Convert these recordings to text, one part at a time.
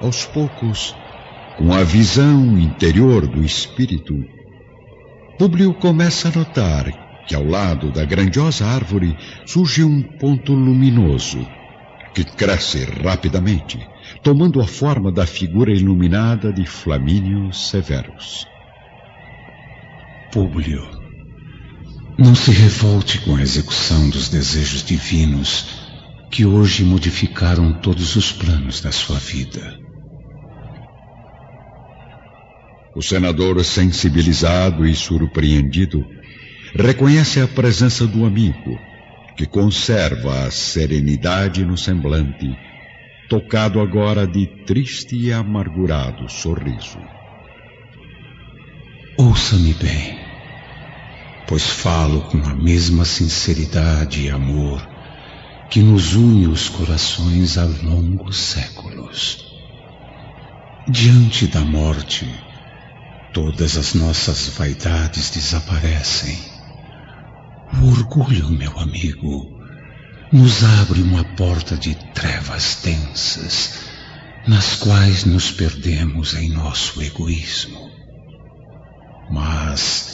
Aos poucos, com a visão interior do espírito, Públio começa a notar que ao lado da grandiosa árvore surge um ponto luminoso que cresce rapidamente, tomando a forma da figura iluminada de Flamínio Severus. Públio, não se revolte com a execução dos desejos divinos que hoje modificaram todos os planos da sua vida. O senador, sensibilizado e surpreendido, reconhece a presença do amigo, que conserva a serenidade no semblante, tocado agora de triste e amargurado sorriso. Ouça-me bem, pois falo com a mesma sinceridade e amor que nos une os corações há longos séculos. Diante da morte, Todas as nossas vaidades desaparecem. O orgulho, meu amigo, nos abre uma porta de trevas densas, nas quais nos perdemos em nosso egoísmo. Mas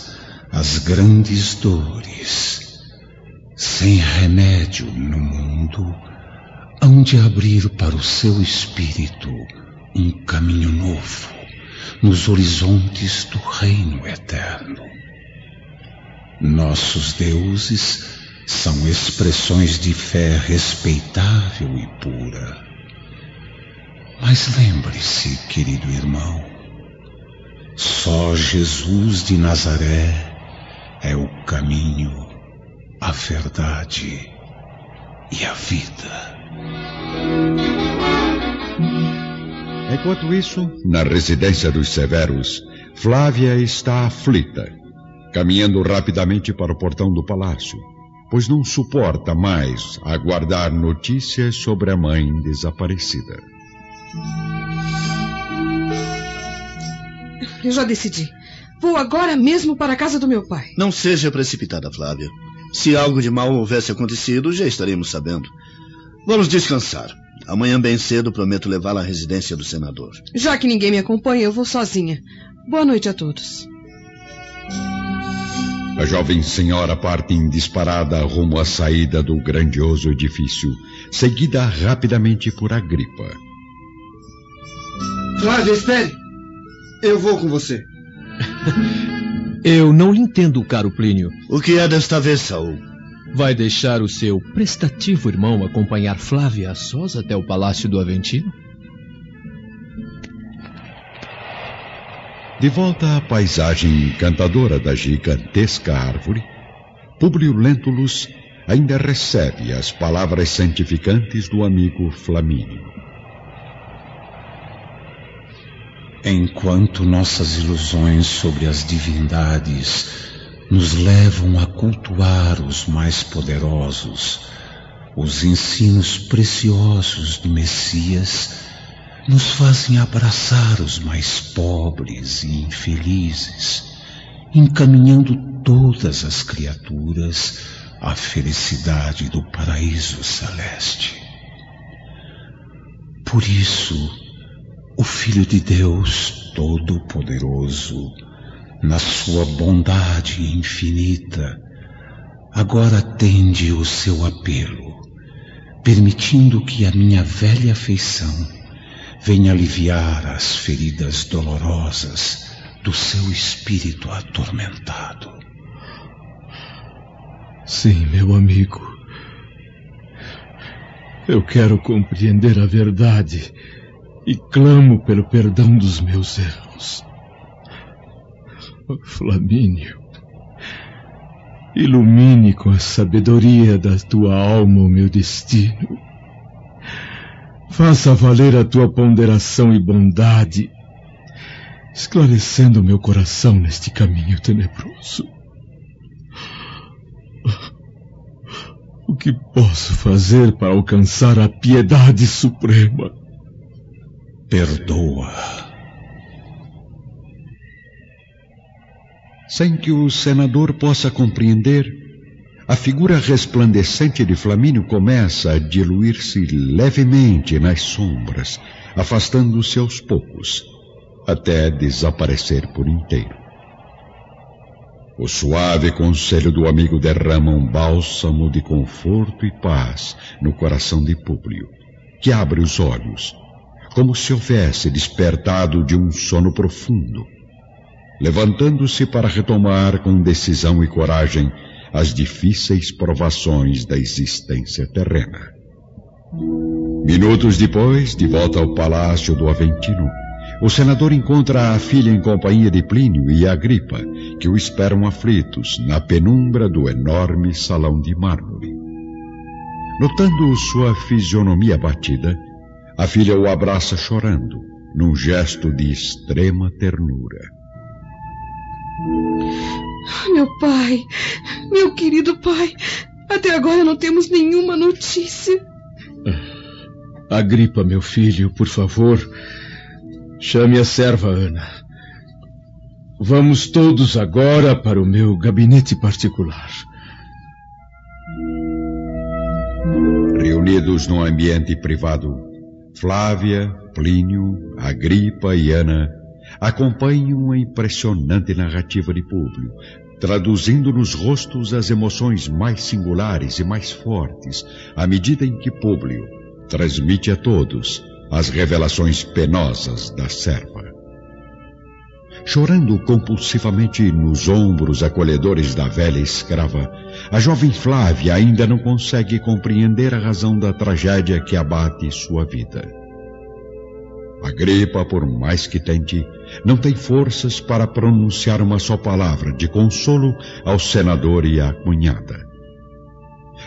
as grandes dores, sem remédio no mundo, hão de abrir para o seu espírito um caminho novo nos horizontes do reino eterno. Nossos deuses são expressões de fé respeitável e pura. Mas lembre-se, querido irmão, só Jesus de Nazaré é o caminho, a verdade e a vida. Enquanto isso, na residência dos Severos, Flávia está aflita, caminhando rapidamente para o portão do palácio, pois não suporta mais aguardar notícias sobre a mãe desaparecida. Eu já decidi. Vou agora mesmo para a casa do meu pai. Não seja precipitada, Flávia. Se algo de mal houvesse acontecido, já estaremos sabendo. Vamos descansar. Amanhã bem cedo prometo levá-la à residência do senador. Já que ninguém me acompanha, eu vou sozinha. Boa noite a todos. A jovem senhora parte em disparada rumo à saída do grandioso edifício, seguida rapidamente por Agripa. Flávia, espere! Eu vou com você. Eu não lhe entendo, caro Plínio. O que é desta vez, Saul? Vai deixar o seu prestativo irmão acompanhar Flávia a sós até o palácio do Aventino? De volta à paisagem encantadora da gigantesca árvore, Publio Lentulus ainda recebe as palavras santificantes do amigo Flamínio. Enquanto nossas ilusões sobre as divindades nos levam a cultuar os mais poderosos. Os ensinos preciosos do Messias nos fazem abraçar os mais pobres e infelizes, encaminhando todas as criaturas à felicidade do paraíso celeste. Por isso, o Filho de Deus Todo-Poderoso na sua bondade infinita, agora atende o seu apelo, permitindo que a minha velha afeição venha aliviar as feridas dolorosas do seu espírito atormentado. Sim, meu amigo. Eu quero compreender a verdade e clamo pelo perdão dos meus erros. Flamínio, ilumine com a sabedoria da tua alma o meu destino. Faça valer a tua ponderação e bondade, esclarecendo meu coração neste caminho tenebroso. O que posso fazer para alcançar a piedade suprema? Perdoa Sem que o senador possa compreender, a figura resplandecente de Flamínio começa a diluir-se levemente nas sombras, afastando-se aos poucos, até desaparecer por inteiro. O suave conselho do amigo derrama um bálsamo de conforto e paz no coração de Públio, que abre os olhos, como se houvesse despertado de um sono profundo, levantando-se para retomar com decisão e coragem as difíceis provações da existência terrena. Minutos depois, de volta ao palácio do Aventino, o senador encontra a filha em companhia de Plínio e Agripa, que o esperam aflitos na penumbra do enorme salão de mármore. Notando sua fisionomia abatida, a filha o abraça chorando, num gesto de extrema ternura. Meu pai, meu querido pai, até agora não temos nenhuma notícia. Agripa, meu filho, por favor, Chame a serva Ana. Vamos todos agora para o meu gabinete particular. Reunidos num ambiente privado, Flávia, Plínio, Agripa e Ana acompanham a impressionante narrativa de Públio, traduzindo nos rostos as emoções mais singulares e mais fortes, à medida em que Públio transmite a todos as revelações penosas da serva. Chorando compulsivamente nos ombros acolhedores da velha escrava, a jovem Flávia ainda não consegue compreender a razão da tragédia que abate sua vida. A gripa, por mais que tente, não tem forças para pronunciar uma só palavra de consolo ao senador e à cunhada.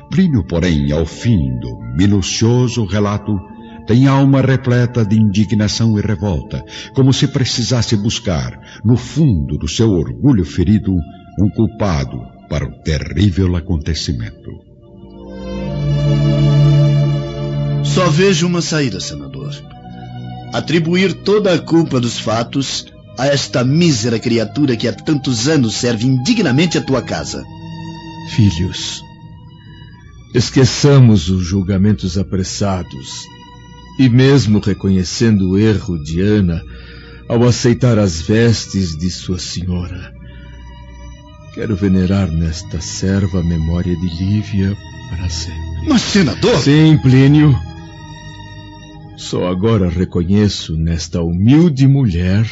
Plínio, porém, ao fim do minucioso relato, tem alma repleta de indignação e revolta, como se precisasse buscar, no fundo do seu orgulho ferido, um culpado para o terrível acontecimento. Só vejo uma saída, senador. Atribuir toda a culpa dos fatos a esta mísera criatura que há tantos anos serve indignamente a tua casa. Filhos, esqueçamos os julgamentos apressados e mesmo reconhecendo o erro de Ana ao aceitar as vestes de sua senhora, quero venerar nesta serva a memória de Lívia para sempre. Mas, senador! Sim, Plínio. Só agora reconheço nesta humilde mulher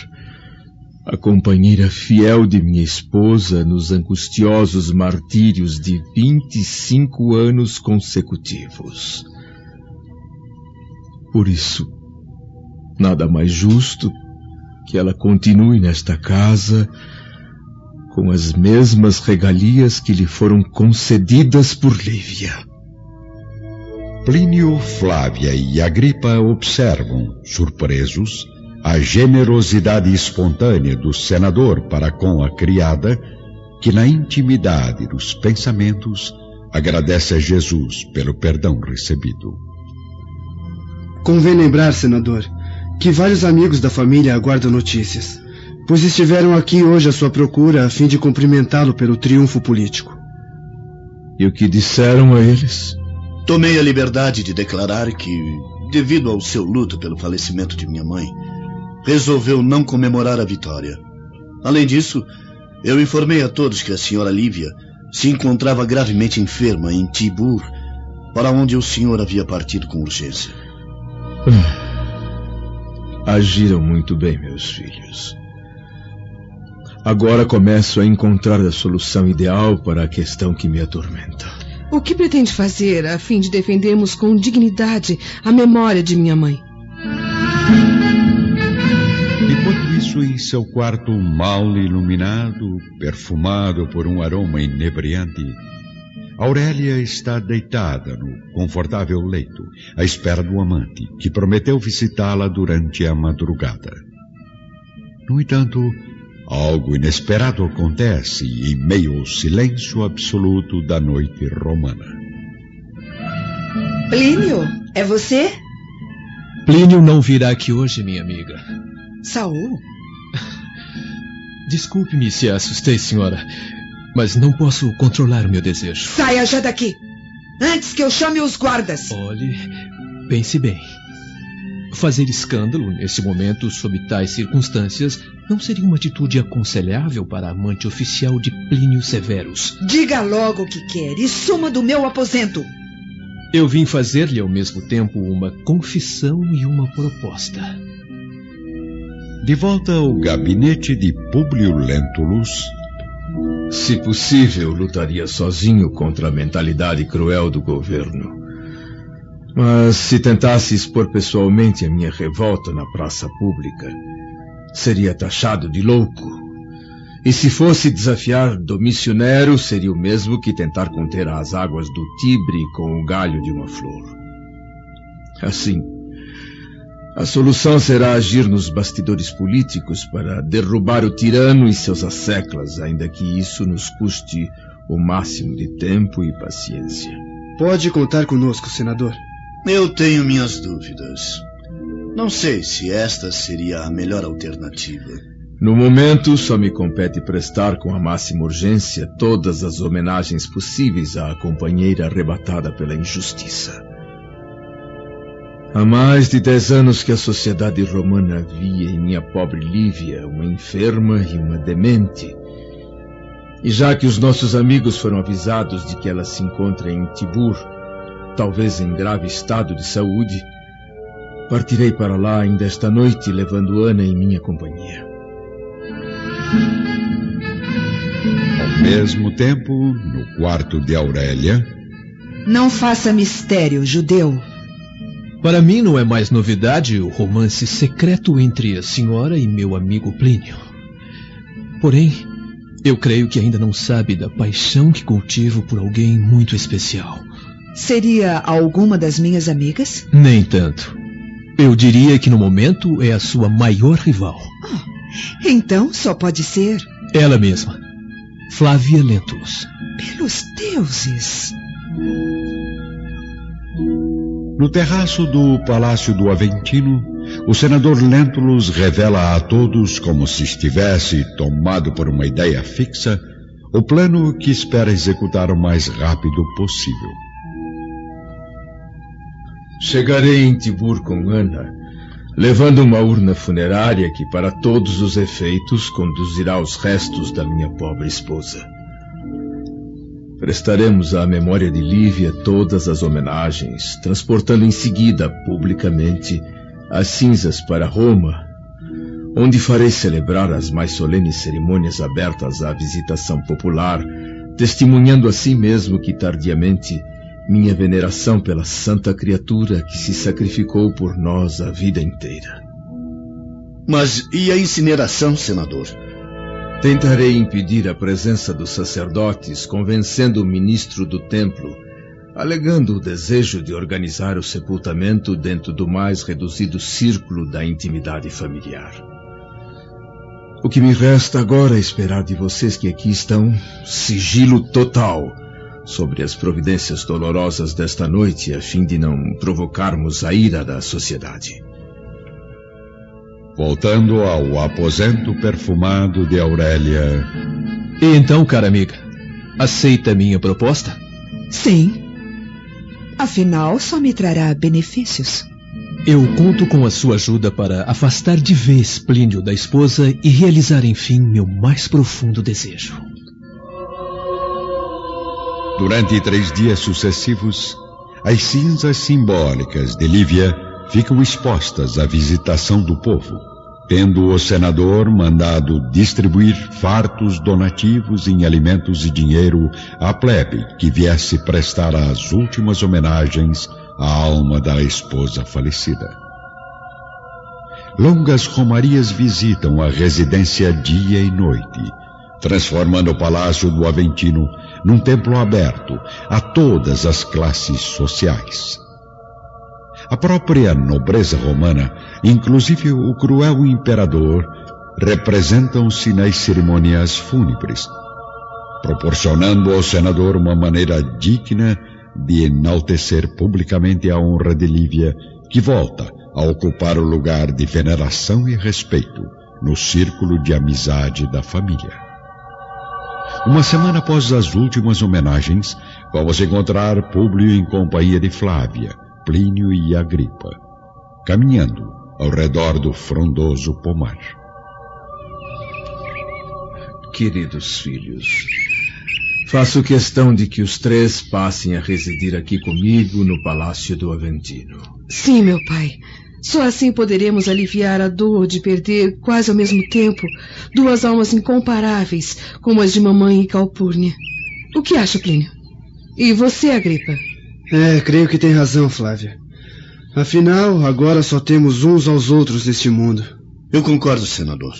a companheira fiel de minha esposa nos angustiosos martírios de vinte e cinco anos consecutivos. Por isso, nada mais justo que ela continue nesta casa com as mesmas regalias que lhe foram concedidas por Lívia. Plínio, Flávia e Agripa observam, surpresos, a generosidade espontânea do senador para com a criada, que na intimidade dos pensamentos agradece a Jesus pelo perdão recebido. Convém lembrar, senador, que vários amigos da família aguardam notícias, pois estiveram aqui hoje à sua procura a fim de cumprimentá-lo pelo triunfo político. E o que disseram a eles? Tomei a liberdade de declarar que, devido ao seu luto pelo falecimento de minha mãe, resolveu não comemorar a vitória. Além disso, eu informei a todos que a senhora Lívia se encontrava gravemente enferma em Tibur, para onde o senhor havia partido com urgência. Agiram muito bem, meus filhos. Agora começo a encontrar a solução ideal para a questão que me atormenta. O que pretende fazer a fim de defendermos com dignidade a memória de minha mãe? Enquanto isso, em seu quarto mal iluminado, perfumado por um aroma inebriante, Aurélia está deitada no confortável leito, à espera do amante, que prometeu visitá-la durante a madrugada. No entanto, algo inesperado acontece em meio ao silêncio absoluto da noite romana. Plínio, é você? Plínio não virá aqui hoje, minha amiga. Saul? Desculpe-me se a assustei, senhora, mas não posso controlar o meu desejo. Saia já daqui! Antes que eu chame os guardas! Olhe, pense bem. Fazer escândalo nesse momento, sob tais circunstâncias, não seria uma atitude aconselhável para a amante oficial de Plínio Severus. Diga logo o que quer e suma do meu aposento. Eu vim fazer-lhe ao mesmo tempo uma confissão e uma proposta. De volta ao gabinete de Publio Lentulus. Se possível, lutaria sozinho contra a mentalidade cruel do governo. Mas se tentasse expor pessoalmente a minha revolta na praça pública, seria taxado de louco. E se fosse desafiar Domício Nero, seria o mesmo que tentar conter as águas do Tibre com o galho de uma flor. Assim, a solução será agir nos bastidores políticos para derrubar o tirano e seus asseclas, ainda que isso nos custe o máximo de tempo e paciência. Pode contar conosco, senador. Eu tenho minhas dúvidas. Não sei se esta seria a melhor alternativa. No momento, só me compete prestar com a máxima urgência todas as homenagens possíveis à companheira arrebatada pela injustiça. Há mais de dez anos que a sociedade romana via em minha pobre Lívia uma enferma e uma demente. E já que os nossos amigos foram avisados de que ela se encontra em Tibur, talvez em grave estado de saúde, partirei para lá ainda esta noite, levando Ana em minha companhia. Ao mesmo tempo, no quarto de Aurélia. Não faça mistério, judeu. Para mim não é mais novidade o romance secreto entre a senhora e meu amigo Plínio. Porém, eu creio que ainda não sabe da paixão que cultivo por alguém muito especial. Seria alguma das minhas amigas? Nem tanto. Eu diria que no momento é a sua maior rival. Oh, então só pode ser. Ela mesma, Flávia Lentulus. Pelos deuses! No terraço do Palácio do Aventino, o senador Lentulus revela a todos, como se estivesse tomado por uma ideia fixa, o plano que espera executar o mais rápido possível. Chegarei em Tibur com Ana, levando uma urna funerária que, para todos os efeitos, conduzirá os restos da minha pobre esposa. Prestaremos à memória de Lívia todas as homenagens, transportando em seguida, publicamente, as cinzas para Roma, onde farei celebrar as mais solenes cerimônias abertas à visitação popular, testemunhando assim mesmo que tardiamente minha veneração pela santa criatura que se sacrificou por nós a vida inteira. Mas e a incineração, senador? Tentarei impedir a presença dos sacerdotes, convencendo o ministro do templo, alegando o desejo de organizar o sepultamento dentro do mais reduzido círculo da intimidade familiar. O que me resta agora é esperar de vocês que aqui estão sigilo total sobre as providências dolorosas desta noite, a fim de não provocarmos a ira da sociedade. Voltando ao aposento perfumado de Aurélia. E então, cara amiga, aceita minha proposta? Sim. Afinal, só me trará benefícios. Eu conto com a sua ajuda para afastar de vez Plínio da esposa e realizar, enfim, meu mais profundo desejo. Durante três dias sucessivos, as cinzas simbólicas de Lívia ficam expostas à visitação do povo, tendo o senador mandado distribuir fartos donativos em alimentos e dinheiro à plebe que viesse prestar as últimas homenagens à alma da esposa falecida. Longas romarias visitam a residência dia e noite, transformando o palácio do Aventino num templo aberto a todas as classes sociais. A própria nobreza romana, inclusive o cruel imperador, representam-se nas cerimônias fúnebres, proporcionando ao senador uma maneira digna de enaltecer publicamente a honra de Lívia, que volta a ocupar o lugar de veneração e respeito no círculo de amizade da família. Uma semana após as últimas homenagens, vamos encontrar Públio em companhia de Flávia, Plínio e Agripa, caminhando ao redor do frondoso pomar. Queridos filhos, faço questão de que os três passem a residir aqui comigo no Palácio do Aventino. Sim, meu pai. Só assim poderemos aliviar a dor de perder, quase ao mesmo tempo, duas almas incomparáveis, como as de mamãe e Calpurnia. O que acha, Plínio? E você, Agripa? É, creio que tem razão, Flávia. Afinal, agora só temos uns aos outros neste mundo. Eu concordo, senador.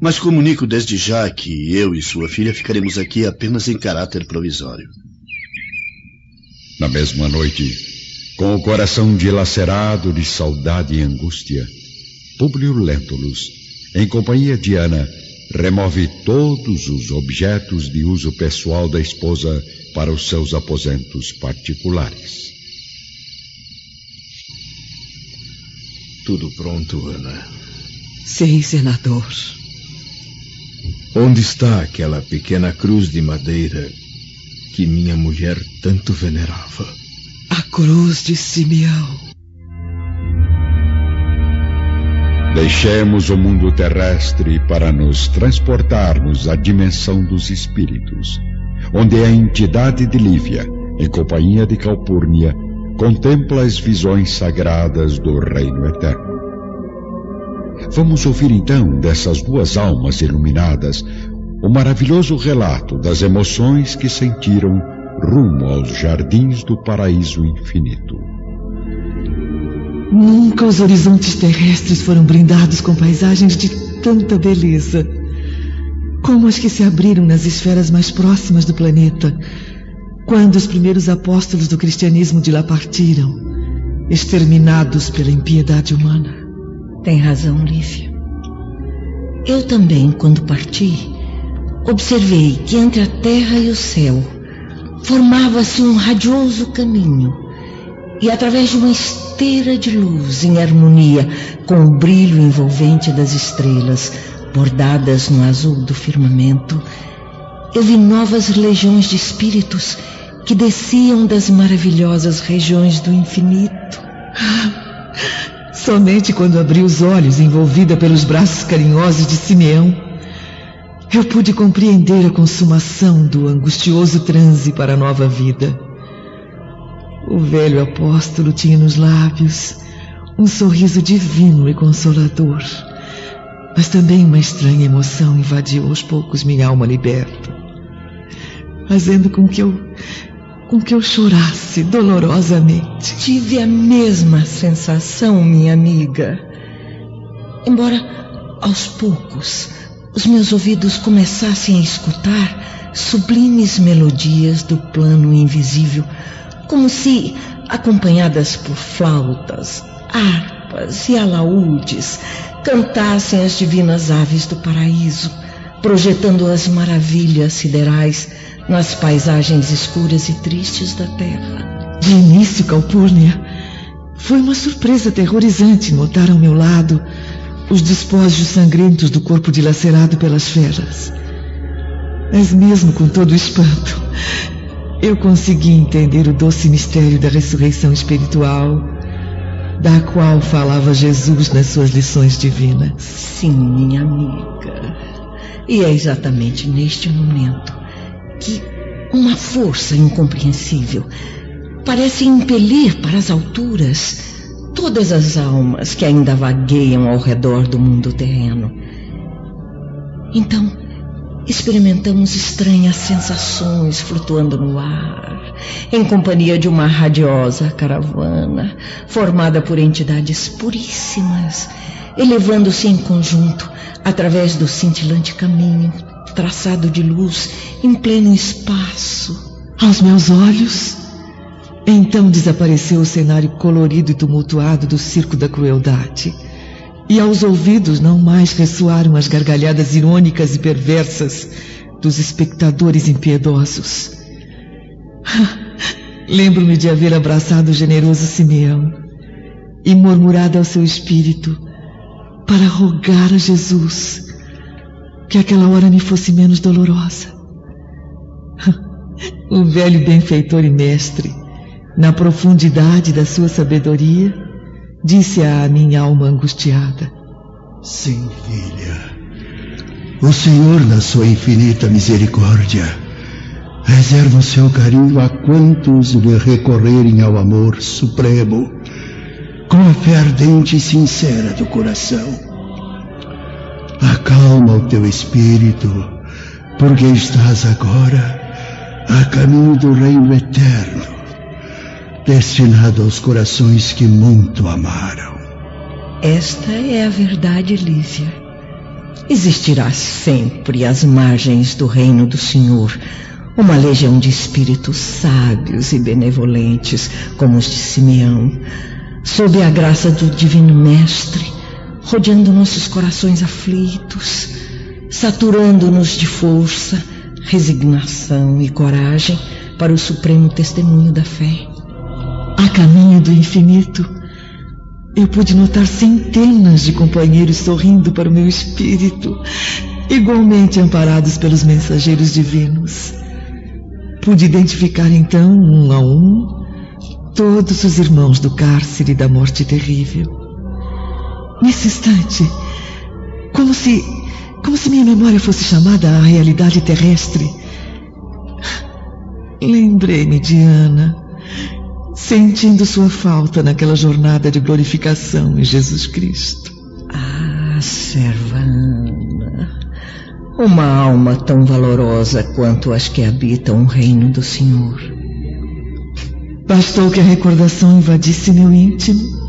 Mas comunico desde já que eu e sua filha ficaremos aqui apenas em caráter provisório. Na mesma noite, com o coração dilacerado de saudade e angústia, Publio Lentulus, em companhia de Ana, remove todos os objetos de uso pessoal da esposa para os seus aposentos particulares. Tudo pronto, Ana. Sim, senador. Onde está aquela pequena cruz de madeira que minha mulher tanto venerava? A cruz de Simeão. Deixemos o mundo terrestre para nos transportarmos à dimensão dos espíritos, onde a entidade de Lívia, em companhia de Calpurnia, contempla as visões sagradas do Reino Eterno. Vamos ouvir então dessas duas almas iluminadas o maravilhoso relato das emoções que sentiram rumo aos jardins do paraíso infinito. Nunca os horizontes terrestres foram brindados com paisagens de tanta beleza. Como as que se abriram nas esferas mais próximas do planeta, quando os primeiros apóstolos do cristianismo de lá partiram, exterminados pela impiedade humana. Tem razão, Lívia. Eu também, quando parti, observei que entre a terra e o céu formava-se um radioso caminho, e através de uma esteira de luz em harmonia com o brilho envolvente das estrelas bordadas no azul do firmamento, eu vi novas legiões de espíritos que desciam das maravilhosas regiões do infinito. Somente quando abri os olhos, envolvida pelos braços carinhosos de Simeão, eu pude compreender a consumação do angustioso transe para a nova vida. O velho apóstolo tinha nos lábios um sorriso divino e consolador, mas também uma estranha emoção invadiu aos poucos minha alma liberta, fazendo com que eu com que eu chorasse dolorosamente. Tive a mesma sensação, minha amiga. Embora aos poucos os meus ouvidos começassem a escutar sublimes melodias do plano invisível, como se, acompanhadas por flautas, harpas e alaúdes, cantassem as divinas aves do paraíso, projetando as maravilhas siderais nas paisagens escuras e tristes da terra. De início, Calpurnia, foi uma surpresa aterrorizante notar ao meu lado os despojos sangrentos do corpo dilacerado pelas feras. Mas mesmo com todo o espanto, eu consegui entender o doce mistério da ressurreição espiritual, da qual falava Jesus nas suas lições divinas. Sim, minha amiga. E é exatamente neste momento que uma força incompreensível parece impelir para as alturas todas as almas que ainda vagueiam ao redor do mundo terreno. Então, experimentamos estranhas sensações flutuando no ar, em companhia de uma radiosa caravana formada por entidades puríssimas, elevando-se em conjunto através do cintilante caminho traçado de luz em pleno espaço. Aos meus olhos, então desapareceu o cenário colorido e tumultuado do circo da crueldade. E aos ouvidos não mais ressoaram as gargalhadas irônicas e perversas dos espectadores impiedosos. Lembro-me de haver abraçado o generoso Simeão e murmurado ao seu espírito para rogar a Jesus que aquela hora me fosse menos dolorosa. O velho benfeitor e mestre, na profundidade da sua sabedoria, disse à minha alma angustiada: Sim, filha. O Senhor, na sua infinita misericórdia, reserva o seu carinho a quantos lhe recorrerem ao amor supremo, com a fé ardente e sincera do coração. Acalma o teu espírito, porque estás agora a caminho do reino eterno, destinado aos corações que muito amaram. Esta é a verdade, Lísia. Existirá sempre às margens do reino do Senhor uma legião de espíritos sábios e benevolentes, como os de Simeão, sob a graça do Divino Mestre, rodeando nossos corações aflitos, saturando-nos de força resignação e coragem para o supremo testemunho da fé. A caminho do infinito, eu pude notar centenas de companheiros sorrindo para o meu espírito, igualmente amparados pelos mensageiros divinos. Pude identificar então, um a um, todos os irmãos do cárcere da morte terrível. Nesse instante, como se como se minha memória fosse chamada à realidade terrestre. Lembrei-me de Ana, sentindo sua falta naquela jornada de glorificação em Jesus Cristo. Ah, serva Ana, uma alma tão valorosa quanto as que habitam o reino do Senhor. Bastou que a recordação invadisse meu íntimo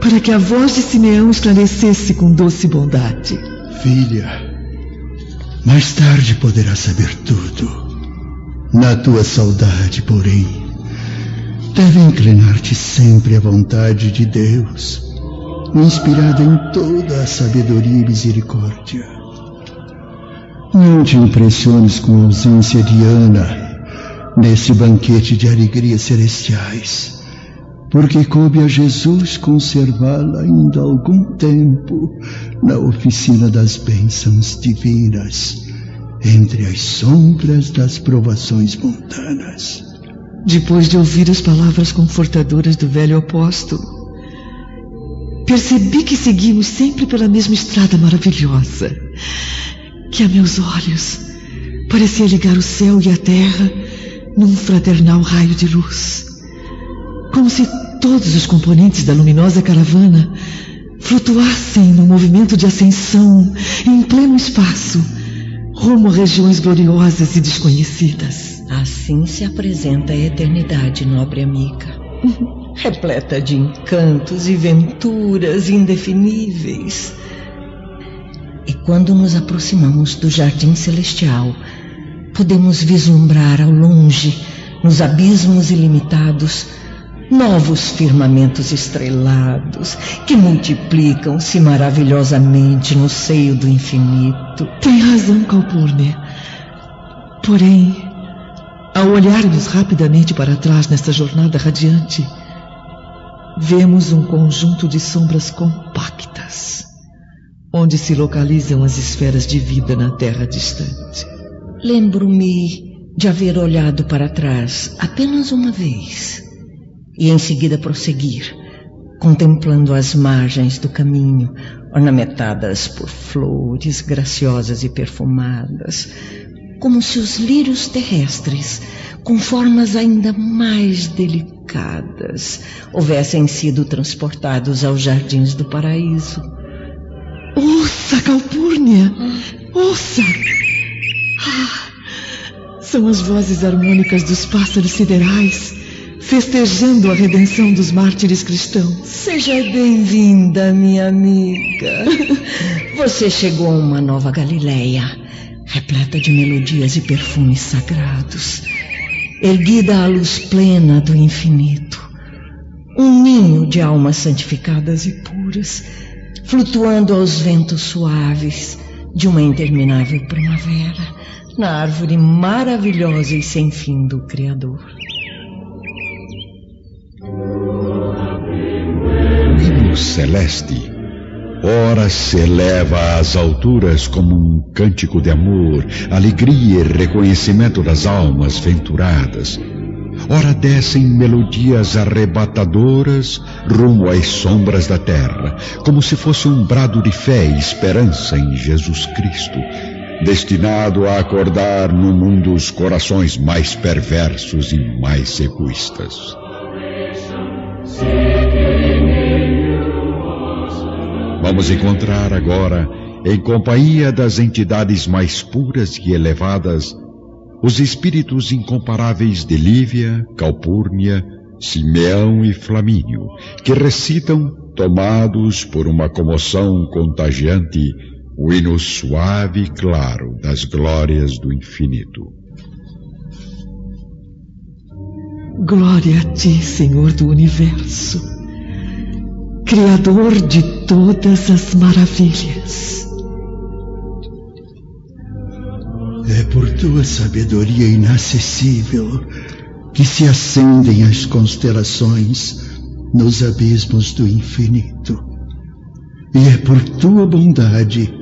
para que a voz de Simeão esclarecesse com doce bondade. Filha, mais tarde poderás saber tudo. Na tua saudade, porém, deve inclinar-te sempre à vontade de Deus, inspirada em toda a sabedoria e misericórdia. Não te impressiones com a ausência de Ana nesse banquete de alegrias celestiais porque coube a Jesus conservá-la ainda algum tempo na oficina das bênçãos divinas, entre as sombras das provações mundanas. Depois de ouvir as palavras confortadoras do velho apóstolo, percebi que seguimos sempre pela mesma estrada maravilhosa, que a meus olhos parecia ligar o céu e a terra num fraternal raio de luz como se todos os componentes da luminosa caravana flutuassem no movimento de ascensão em pleno espaço, rumo a regiões gloriosas e desconhecidas. Assim se apresenta a eternidade, nobre amiga. Repleta de encantos e venturas indefiníveis. E quando nos aproximamos do jardim celestial, podemos vislumbrar ao longe, nos abismos ilimitados, novos firmamentos estrelados que multiplicam-se maravilhosamente no seio do infinito. Tem razão, Calpurnia. Porém, ao olharmos rapidamente para trás nesta jornada radiante, vemos um conjunto de sombras compactas, onde se localizam as esferas de vida na Terra distante. Lembro-me de haver olhado para trás apenas uma vez e em seguida prosseguir, contemplando as margens do caminho, ornamentadas por flores graciosas e perfumadas, como se os lírios terrestres, com formas ainda mais delicadas, houvessem sido transportados aos jardins do paraíso. Ouça, Calpurnia! Ouça! Ah, são as vozes harmônicas dos pássaros siderais festejando a redenção dos mártires cristãos. Seja bem-vinda, minha amiga. Você chegou a uma nova Galileia, repleta de melodias e perfumes sagrados, erguida à luz plena do infinito. Um ninho de almas santificadas e puras, flutuando aos ventos suaves de uma interminável primavera, na árvore maravilhosa e sem fim do Criador. celeste, ora se eleva às alturas como um cântico de amor, alegria e reconhecimento das almas venturadas. Ora descem melodias arrebatadoras rumo às sombras da terra, como se fosse um brado de fé e esperança em Jesus Cristo, destinado a acordar no mundo os corações mais perversos e mais egoístas. Vamos encontrar agora, em companhia das entidades mais puras e elevadas, os espíritos incomparáveis de Lívia, Calpurnia, Simeão e Flamínio, que recitam, tomados por uma comoção contagiante, o hino suave e claro das glórias do infinito. Glória a ti, Senhor do universo, Criador de todas as maravilhas. É por tua sabedoria inacessível que se acendem as constelações nos abismos do infinito. E é por tua bondade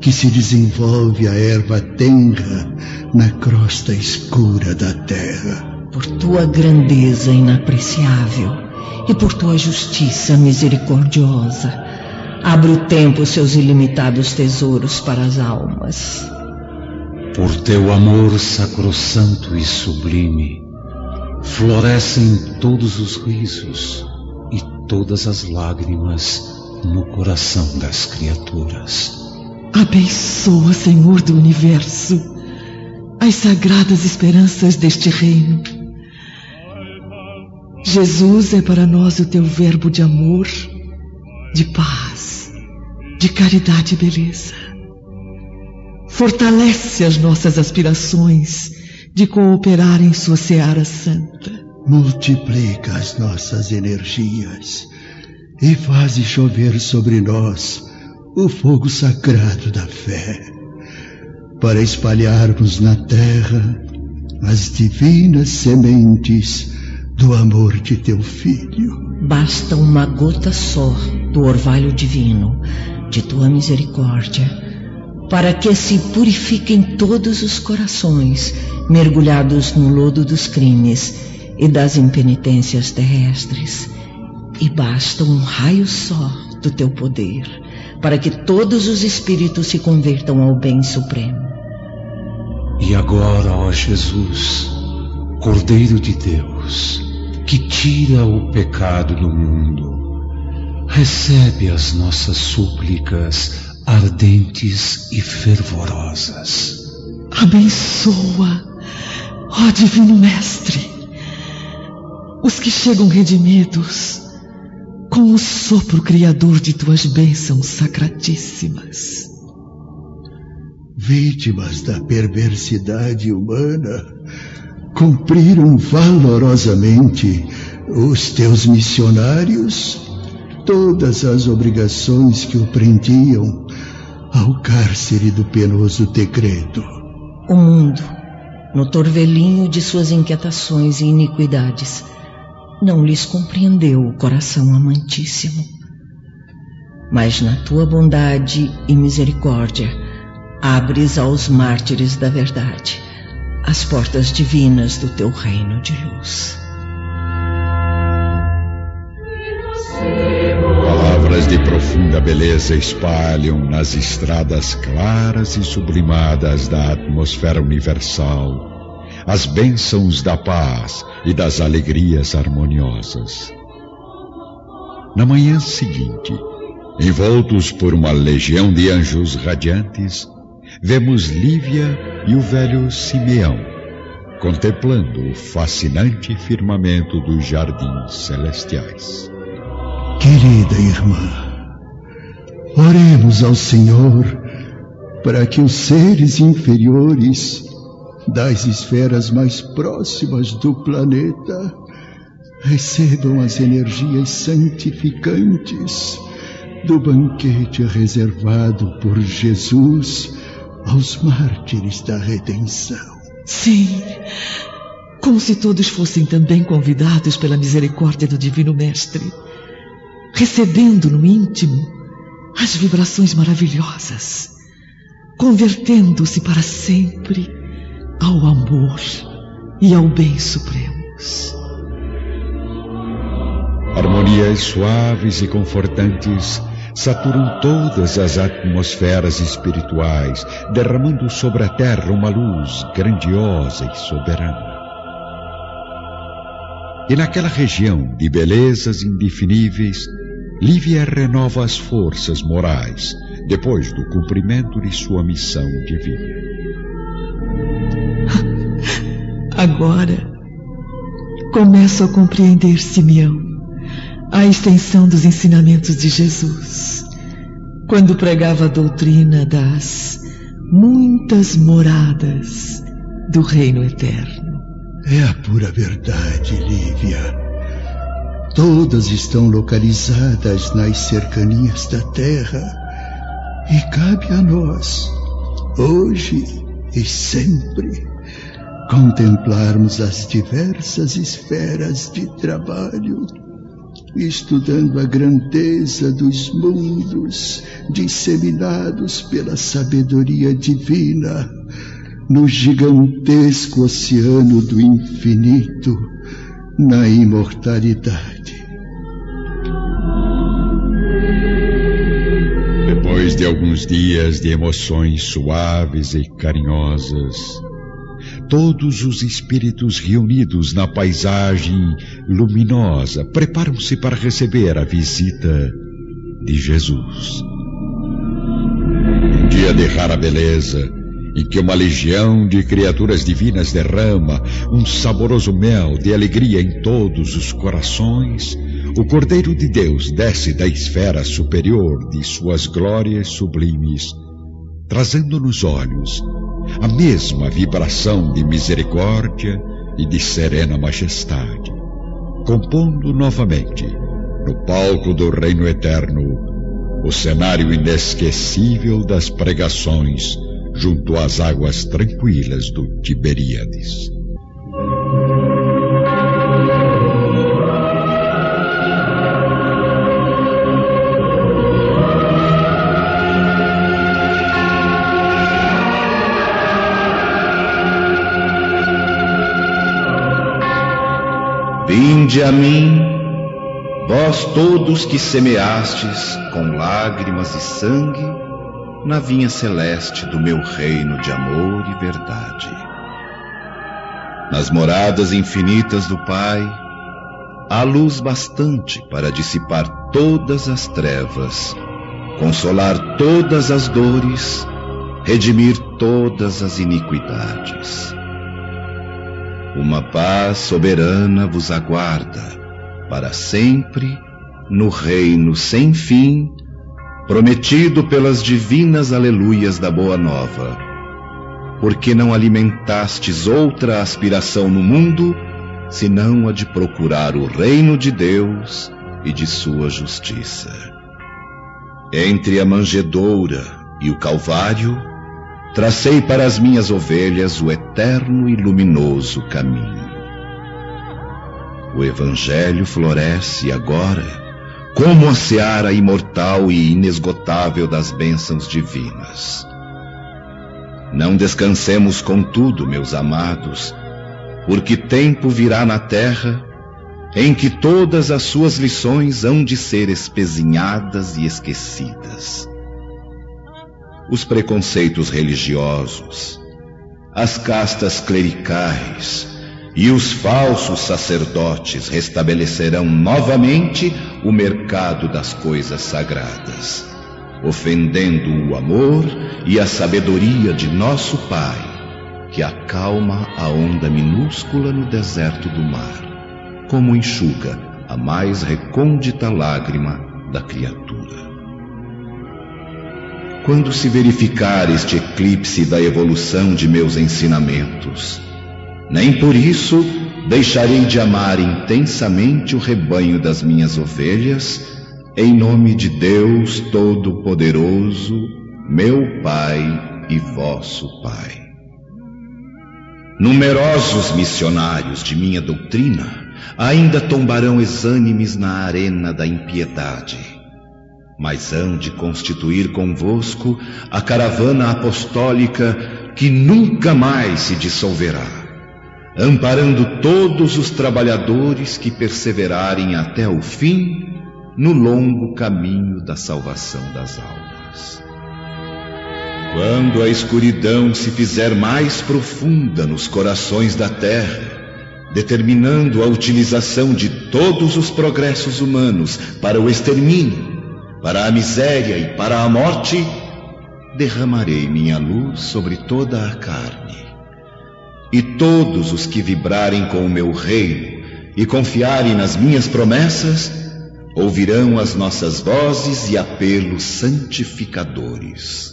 que se desenvolve a erva tenra na crosta escura da terra. Por tua grandeza inapreciável e por tua justiça misericordiosa, abre o tempo seus ilimitados tesouros para as almas. Por teu amor sacrossanto e sublime, florescem todos os risos e todas as lágrimas no coração das criaturas. Abençoa, Senhor do universo, as sagradas esperanças deste reino. Jesus é para nós o teu verbo de amor, de paz, de caridade e beleza. Fortalece as nossas aspirações de cooperar em sua seara santa. Multiplica as nossas energias e faze chover sobre nós o fogo sagrado da fé, para espalharmos na terra as divinas sementes do amor de teu filho. Basta uma gota só do orvalho divino, de tua misericórdia, para que se purifiquem todos os corações mergulhados no lodo dos crimes e das impenitências terrestres e basta um raio só do teu poder para que todos os espíritos se convertam ao bem supremo. E agora, ó Jesus, Cordeiro de Deus, que tira o pecado do mundo, recebe as nossas súplicas ardentes e fervorosas. Abençoa, ó Divino Mestre, os que chegam redimidos com o sopro criador de tuas bênçãos sacratíssimas. Vítimas da perversidade humana, cumpriram valorosamente os teus missionários todas as obrigações que o prendiam ao cárcere do penoso decreto. O mundo, no torvelinho de suas inquietações e iniquidades, não lhes compreendeu o coração amantíssimo. Mas na tua bondade e misericórdia, abres aos mártires da verdade as portas divinas do teu reino de luz. Palavras de profunda beleza espalham nas estradas claras e sublimadas da atmosfera universal as bênçãos da paz e das alegrias harmoniosas. Na manhã seguinte, envoltos por uma legião de anjos radiantes, vemos Lívia e o velho Simeão contemplando o fascinante firmamento dos jardins celestiais. Querida irmã, oremos ao Senhor para que os seres inferiores das esferas mais próximas do planeta recebam as energias santificantes do banquete reservado por Jesus aos mártires da redenção. Sim, como se todos fossem também convidados pela misericórdia do Divino Mestre, recebendo no íntimo as vibrações maravilhosas, convertendo-se para sempre ao amor e ao bem supremos. Harmonias suaves e confortantes saturam todas as atmosferas espirituais, derramando sobre a terra uma luz grandiosa e soberana. E naquela região de belezas indefiníveis, Lívia renova as forças morais depois do cumprimento de sua missão divina. Agora começo a compreender, Simeão, a extensão dos ensinamentos de Jesus, quando pregava a doutrina das muitas moradas do Reino Eterno. É a pura verdade, Lívia. Todas estão localizadas nas cercanias da Terra e cabe a nós, hoje e sempre, contemplarmos as diversas esferas de trabalho estudando a grandeza dos mundos disseminados pela sabedoria divina no gigantesco oceano do infinito, na imortalidade. Depois de alguns dias de emoções suaves e carinhosas, Todos os espíritos reunidos na paisagem luminosa preparam-se para receber a visita de Jesus. Um dia de rara beleza, em que uma legião de criaturas divinas derrama um saboroso mel de alegria em todos os corações, o Cordeiro de Deus desce da esfera superior de suas glórias sublimes, trazendo nos olhos a mesma vibração de misericórdia e de serena majestade, compondo novamente, no palco do Reino Eterno, o cenário inesquecível das pregações junto às águas tranquilas do Tiberíades. Vinde a mim, vós todos que semeastes com lágrimas e sangue na vinha celeste do meu reino de amor e verdade. Nas moradas infinitas do Pai, há luz bastante para dissipar todas as trevas, consolar todas as dores, redimir todas as iniquidades. Uma paz soberana vos aguarda para sempre no reino sem fim, prometido pelas divinas aleluias da Boa Nova. Porque não alimentastes outra aspiração no mundo, senão a de procurar o reino de Deus e de sua justiça. Entre a manjedoura e o Calvário, tracei para as minhas ovelhas o eterno e luminoso caminho. O Evangelho floresce agora como a seara imortal e inesgotável das bênçãos divinas. Não descansemos, contudo, meus amados, porque tempo virá na terra em que todas as suas lições hão de ser espezinhadas e esquecidas os preconceitos religiosos, as castas clericais e os falsos sacerdotes restabelecerão novamente o mercado das coisas sagradas, ofendendo o amor e a sabedoria de nosso Pai, que acalma a onda minúscula no deserto do mar, como enxuga a mais recôndita lágrima da criatura. Quando se verificar este eclipse da evolução de meus ensinamentos, nem por isso deixarei de amar intensamente o rebanho das minhas ovelhas, em nome de Deus Todo-Poderoso, meu Pai e vosso Pai. Numerosos missionários de minha doutrina ainda tombarão exânimes na arena da impiedade mas hão de constituir convosco a caravana apostólica que nunca mais se dissolverá, amparando todos os trabalhadores que perseverarem até o fim no longo caminho da salvação das almas. Quando a escuridão se fizer mais profunda nos corações da terra, determinando a utilização de todos os progressos humanos para o extermínio, para a miséria e para a morte, derramarei minha luz sobre toda a carne. E todos os que vibrarem com o meu reino e confiarem nas minhas promessas, ouvirão as nossas vozes e apelos santificadores.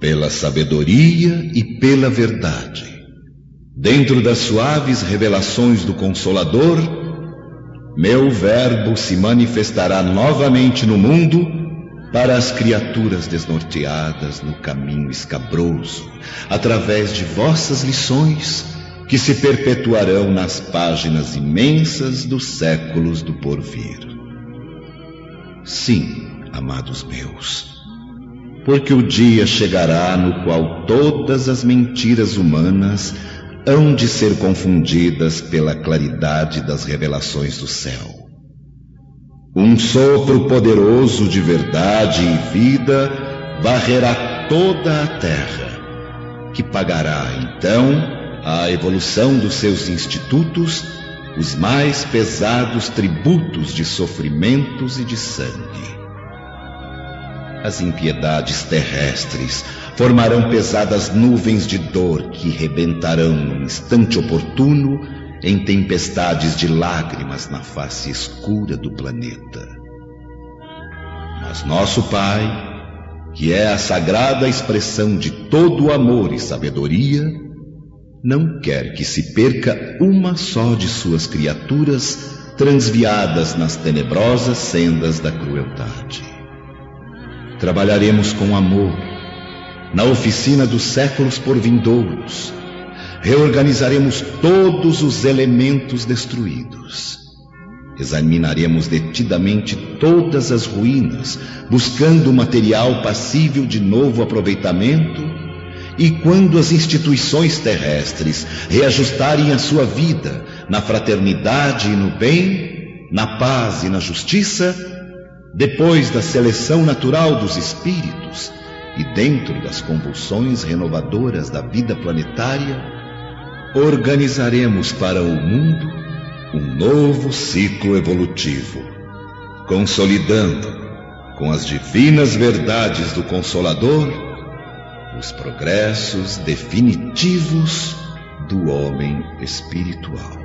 Pela sabedoria e pela verdade, dentro das suaves revelações do Consolador, meu Verbo se manifestará novamente no mundo para as criaturas desnorteadas no caminho escabroso, através de vossas lições que se perpetuarão nas páginas imensas dos séculos do porvir. Sim, amados meus, porque o dia chegará no qual todas as mentiras humanas hão de ser confundidas pela claridade das revelações do céu. Um sopro poderoso de verdade e vida varrerá toda a terra, que pagará então à evolução dos seus institutos os mais pesados tributos de sofrimentos e de sangue. As impiedades terrestres formarão pesadas nuvens de dor que rebentarão no instante oportuno em tempestades de lágrimas na face escura do planeta. Mas nosso Pai, que é a sagrada expressão de todo amor e sabedoria, não quer que se perca uma só de suas criaturas transviadas nas tenebrosas sendas da crueldade. Trabalharemos com amor na oficina dos séculos por vindouros, reorganizaremos todos os elementos destruídos. Examinaremos detidamente todas as ruínas, buscando material passível de novo aproveitamento. E quando as instituições terrestres reajustarem a sua vida na fraternidade e no bem, na paz e na justiça, depois da seleção natural dos espíritos, e dentro das convulsões renovadoras da vida planetária, organizaremos para o mundo um novo ciclo evolutivo, consolidando com as divinas verdades do Consolador os progressos definitivos do homem espiritual.